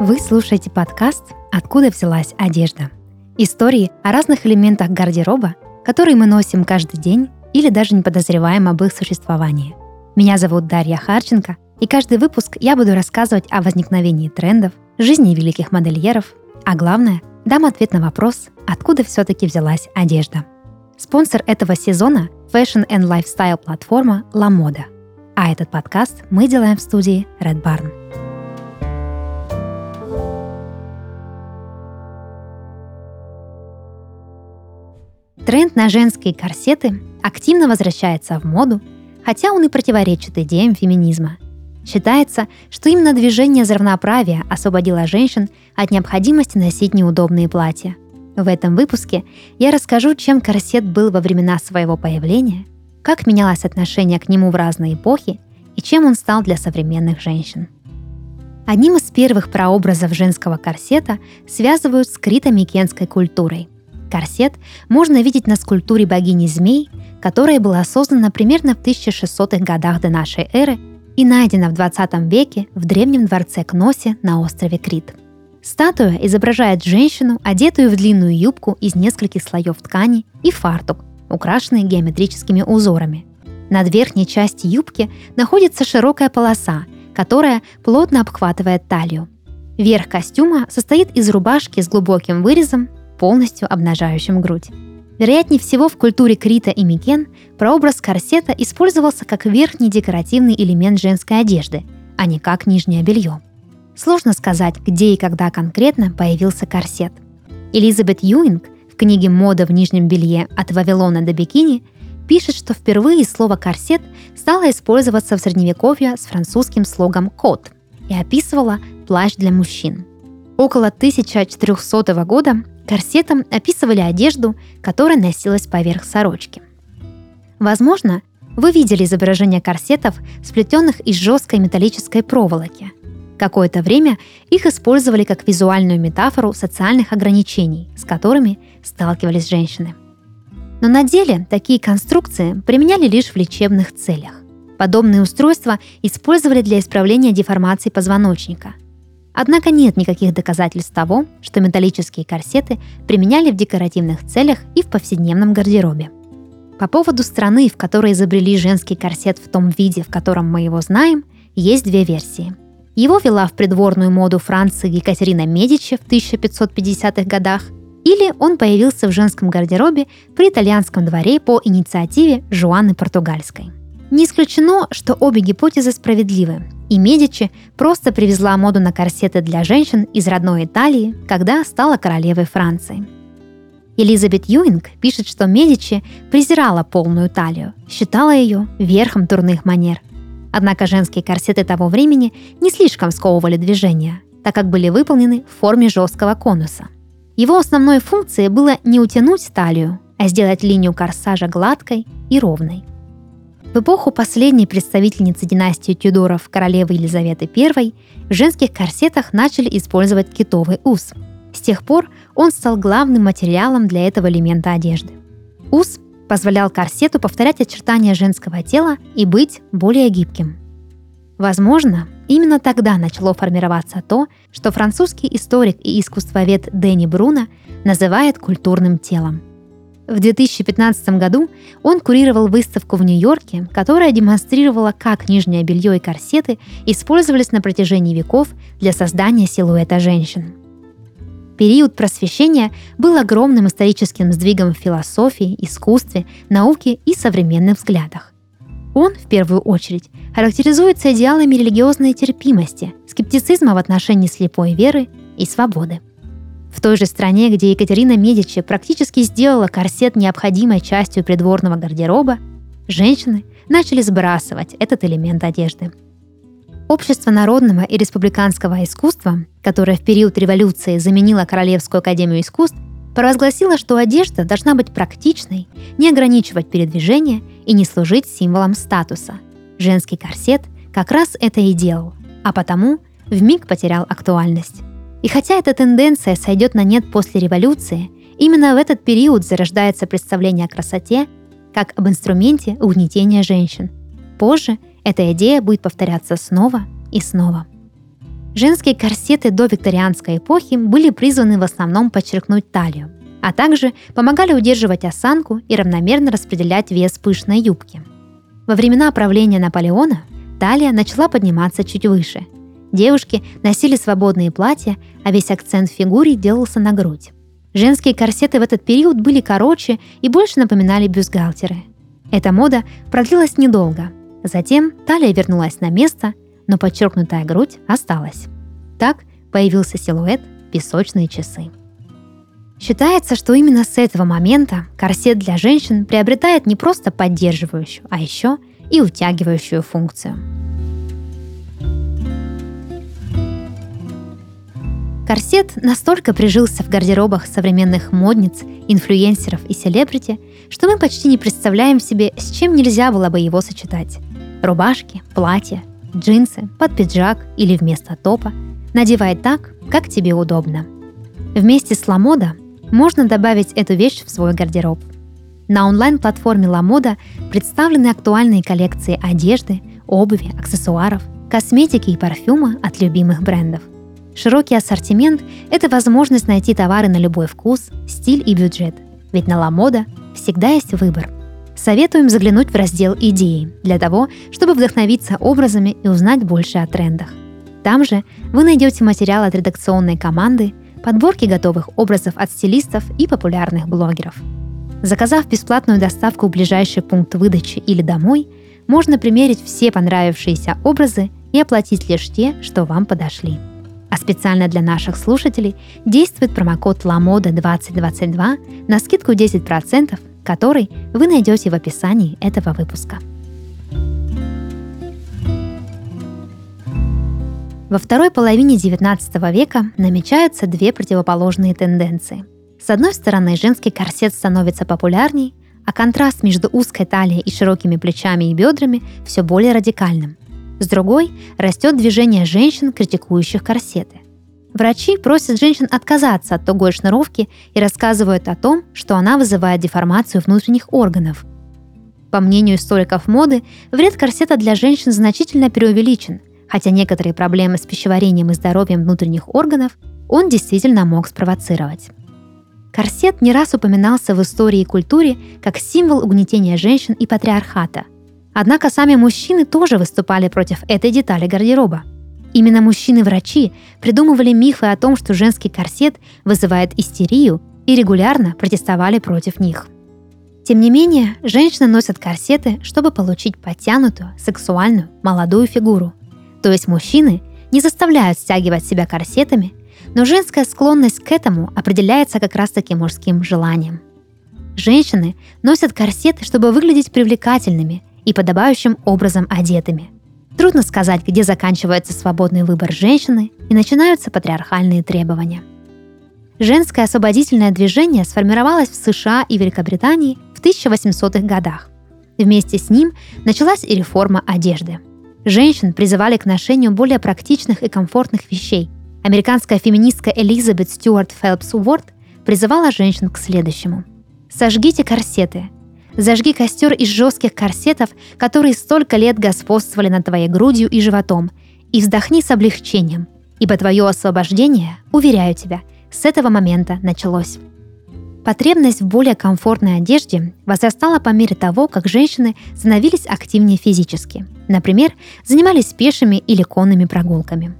Вы слушаете подкаст «Откуда взялась одежда?» Истории о разных элементах гардероба, которые мы носим каждый день или даже не подозреваем об их существовании. Меня зовут Дарья Харченко, и каждый выпуск я буду рассказывать о возникновении трендов, жизни великих модельеров, а главное, дам ответ на вопрос, откуда все-таки взялась одежда. Спонсор этого сезона – Fashion and Lifestyle платформа La Moda. А этот подкаст мы делаем в студии Red Barn. Тренд на женские корсеты активно возвращается в моду, хотя он и противоречит идеям феминизма. Считается, что именно движение за равноправие освободило женщин от необходимости носить неудобные платья. В этом выпуске я расскажу, чем корсет был во времена своего появления, как менялось отношение к нему в разные эпохи и чем он стал для современных женщин. Одним из первых прообразов женского корсета связывают с крито-микенской культурой – Корсет можно видеть на скульптуре богини змей, которая была создана примерно в 1600-х годах до нашей эры и найдена в 20 веке в древнем дворце Кносе на острове Крит. Статуя изображает женщину, одетую в длинную юбку из нескольких слоев ткани и фартук, украшенный геометрическими узорами. Над верхней части юбки находится широкая полоса, которая плотно обхватывает талию. Верх костюма состоит из рубашки с глубоким вырезом полностью обнажающим грудь. Вероятнее всего, в культуре Крита и Микен прообраз корсета использовался как верхний декоративный элемент женской одежды, а не как нижнее белье. Сложно сказать, где и когда конкретно появился корсет. Элизабет Юинг в книге «Мода в нижнем белье от Вавилона до бикини» пишет, что впервые слово «корсет» стало использоваться в Средневековье с французским слогом «кот» и описывала плащ для мужчин. Около 1400 года Корсетом описывали одежду, которая носилась поверх сорочки. Возможно, вы видели изображения корсетов, сплетенных из жесткой металлической проволоки. Какое-то время их использовали как визуальную метафору социальных ограничений, с которыми сталкивались женщины. Но на деле такие конструкции применяли лишь в лечебных целях. Подобные устройства использовали для исправления деформации позвоночника – Однако нет никаких доказательств того, что металлические корсеты применяли в декоративных целях и в повседневном гардеробе. По поводу страны, в которой изобрели женский корсет в том виде, в котором мы его знаем, есть две версии. Его вела в придворную моду Франции Екатерина Медичи в 1550-х годах, или он появился в женском гардеробе при итальянском дворе по инициативе Жуаны Португальской. Не исключено, что обе гипотезы справедливы, и Медичи просто привезла моду на корсеты для женщин из родной Италии, когда стала королевой Франции. Элизабет Юинг пишет, что Медичи презирала полную талию, считала ее верхом турных манер. Однако женские корсеты того времени не слишком сковывали движения, так как были выполнены в форме жесткого конуса. Его основной функцией было не утянуть талию, а сделать линию корсажа гладкой и ровной – в эпоху последней представительницы династии Тюдоров королевы Елизаветы I в женских корсетах начали использовать китовый ус. С тех пор он стал главным материалом для этого элемента одежды. Ус позволял корсету повторять очертания женского тела и быть более гибким. Возможно, именно тогда начало формироваться то, что французский историк и искусствовед Дэнни Бруно называет культурным телом – в 2015 году он курировал выставку в Нью-Йорке, которая демонстрировала, как нижнее белье и корсеты использовались на протяжении веков для создания силуэта женщин. Период просвещения был огромным историческим сдвигом в философии, искусстве, науке и современных взглядах. Он, в первую очередь, характеризуется идеалами религиозной терпимости, скептицизма в отношении слепой веры и свободы. В той же стране, где Екатерина Медичи практически сделала корсет необходимой частью придворного гардероба, женщины начали сбрасывать этот элемент одежды. Общество народного и республиканского искусства, которое в период революции заменило Королевскую академию искусств, провозгласило, что одежда должна быть практичной, не ограничивать передвижение и не служить символом статуса. Женский корсет как раз это и делал, а потому в миг потерял актуальность. И хотя эта тенденция сойдет на нет после революции, именно в этот период зарождается представление о красоте как об инструменте угнетения женщин. Позже эта идея будет повторяться снова и снова. Женские корсеты до викторианской эпохи были призваны в основном подчеркнуть талию, а также помогали удерживать осанку и равномерно распределять вес пышной юбки. Во времена правления Наполеона талия начала подниматься чуть выше. Девушки носили свободные платья, а весь акцент в фигуре делался на грудь. Женские корсеты в этот период были короче и больше напоминали бюстгальтеры. Эта мода продлилась недолго. Затем талия вернулась на место, но подчеркнутая грудь осталась. Так появился силуэт «песочные часы». Считается, что именно с этого момента корсет для женщин приобретает не просто поддерживающую, а еще и утягивающую функцию. Корсет настолько прижился в гардеробах современных модниц, инфлюенсеров и селебрити, что мы почти не представляем себе, с чем нельзя было бы его сочетать. Рубашки, платья, джинсы, под пиджак или вместо топа. Надевай так, как тебе удобно. Вместе с Ламода можно добавить эту вещь в свой гардероб. На онлайн-платформе Ламода представлены актуальные коллекции одежды, обуви, аксессуаров, косметики и парфюма от любимых брендов – Широкий ассортимент – это возможность найти товары на любой вкус, стиль и бюджет. Ведь на Ламода всегда есть выбор. Советуем заглянуть в раздел «Идеи» для того, чтобы вдохновиться образами и узнать больше о трендах. Там же вы найдете материал от редакционной команды, подборки готовых образов от стилистов и популярных блогеров. Заказав бесплатную доставку в ближайший пункт выдачи или домой, можно примерить все понравившиеся образы и оплатить лишь те, что вам подошли. А специально для наших слушателей действует промокод LAMODA 2022 на скидку 10%, который вы найдете в описании этого выпуска. Во второй половине XIX века намечаются две противоположные тенденции. С одной стороны, женский корсет становится популярней, а контраст между узкой талией и широкими плечами и бедрами все более радикальным – с другой растет движение женщин, критикующих корсеты. Врачи просят женщин отказаться от тугой шнуровки и рассказывают о том, что она вызывает деформацию внутренних органов. По мнению историков моды, вред корсета для женщин значительно преувеличен, хотя некоторые проблемы с пищеварением и здоровьем внутренних органов он действительно мог спровоцировать. Корсет не раз упоминался в истории и культуре как символ угнетения женщин и патриархата – Однако сами мужчины тоже выступали против этой детали гардероба. Именно мужчины-врачи придумывали мифы о том, что женский корсет вызывает истерию и регулярно протестовали против них. Тем не менее, женщины носят корсеты, чтобы получить подтянутую, сексуальную, молодую фигуру. То есть мужчины не заставляют стягивать себя корсетами, но женская склонность к этому определяется как раз-таки мужским желанием. Женщины носят корсеты, чтобы выглядеть привлекательными и подобающим образом одетыми. Трудно сказать, где заканчивается свободный выбор женщины и начинаются патриархальные требования. Женское освободительное движение сформировалось в США и Великобритании в 1800-х годах. Вместе с ним началась и реформа одежды. Женщин призывали к ношению более практичных и комфортных вещей. Американская феминистка Элизабет Стюарт Фелпс Уорд призывала женщин к следующему. «Сожгите корсеты, Зажги костер из жестких корсетов, которые столько лет господствовали над твоей грудью и животом, и вздохни с облегчением, ибо твое освобождение, уверяю тебя, с этого момента началось. Потребность в более комфортной одежде возрастала по мере того, как женщины становились активнее физически. Например, занимались пешими или конными прогулками.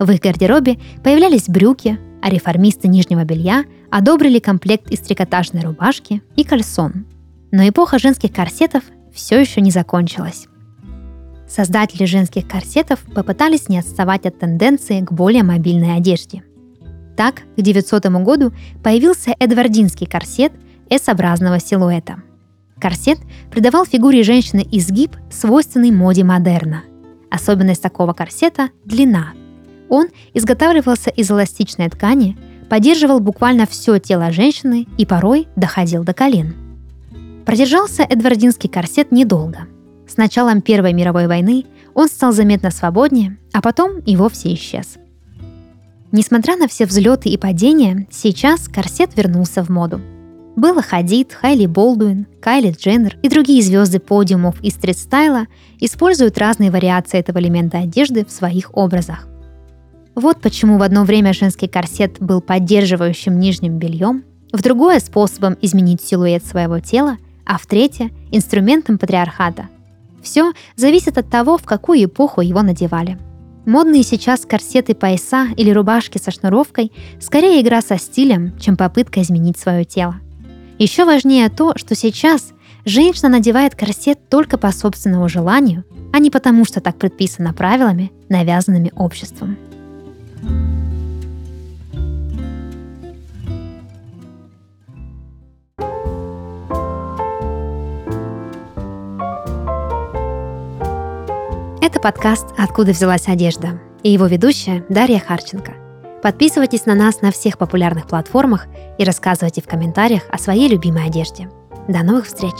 В их гардеробе появлялись брюки, а реформисты нижнего белья одобрили комплект из трикотажной рубашки и кальсон – но эпоха женских корсетов все еще не закончилась. Создатели женских корсетов попытались не отставать от тенденции к более мобильной одежде. Так, к 900 году появился эдвардинский корсет S-образного силуэта. Корсет придавал фигуре женщины изгиб, свойственный моде модерна. Особенность такого корсета – длина. Он изготавливался из эластичной ткани, поддерживал буквально все тело женщины и порой доходил до колен – Продержался эдвардинский корсет недолго. С началом Первой мировой войны он стал заметно свободнее, а потом и вовсе исчез. Несмотря на все взлеты и падения, сейчас корсет вернулся в моду. Белла Хадид, Хайли Болдуин, Кайли Дженнер и другие звезды подиумов и стрит-стайла используют разные вариации этого элемента одежды в своих образах. Вот почему в одно время женский корсет был поддерживающим нижним бельем, в другое – способом изменить силуэт своего тела, а в третье – инструментом патриархата. Все зависит от того, в какую эпоху его надевали. Модные сейчас корсеты пояса или рубашки со шнуровкой – скорее игра со стилем, чем попытка изменить свое тело. Еще важнее то, что сейчас женщина надевает корсет только по собственному желанию, а не потому, что так предписано правилами, навязанными обществом. Это подкаст «Откуда взялась одежда» и его ведущая Дарья Харченко. Подписывайтесь на нас на всех популярных платформах и рассказывайте в комментариях о своей любимой одежде. До новых встреч!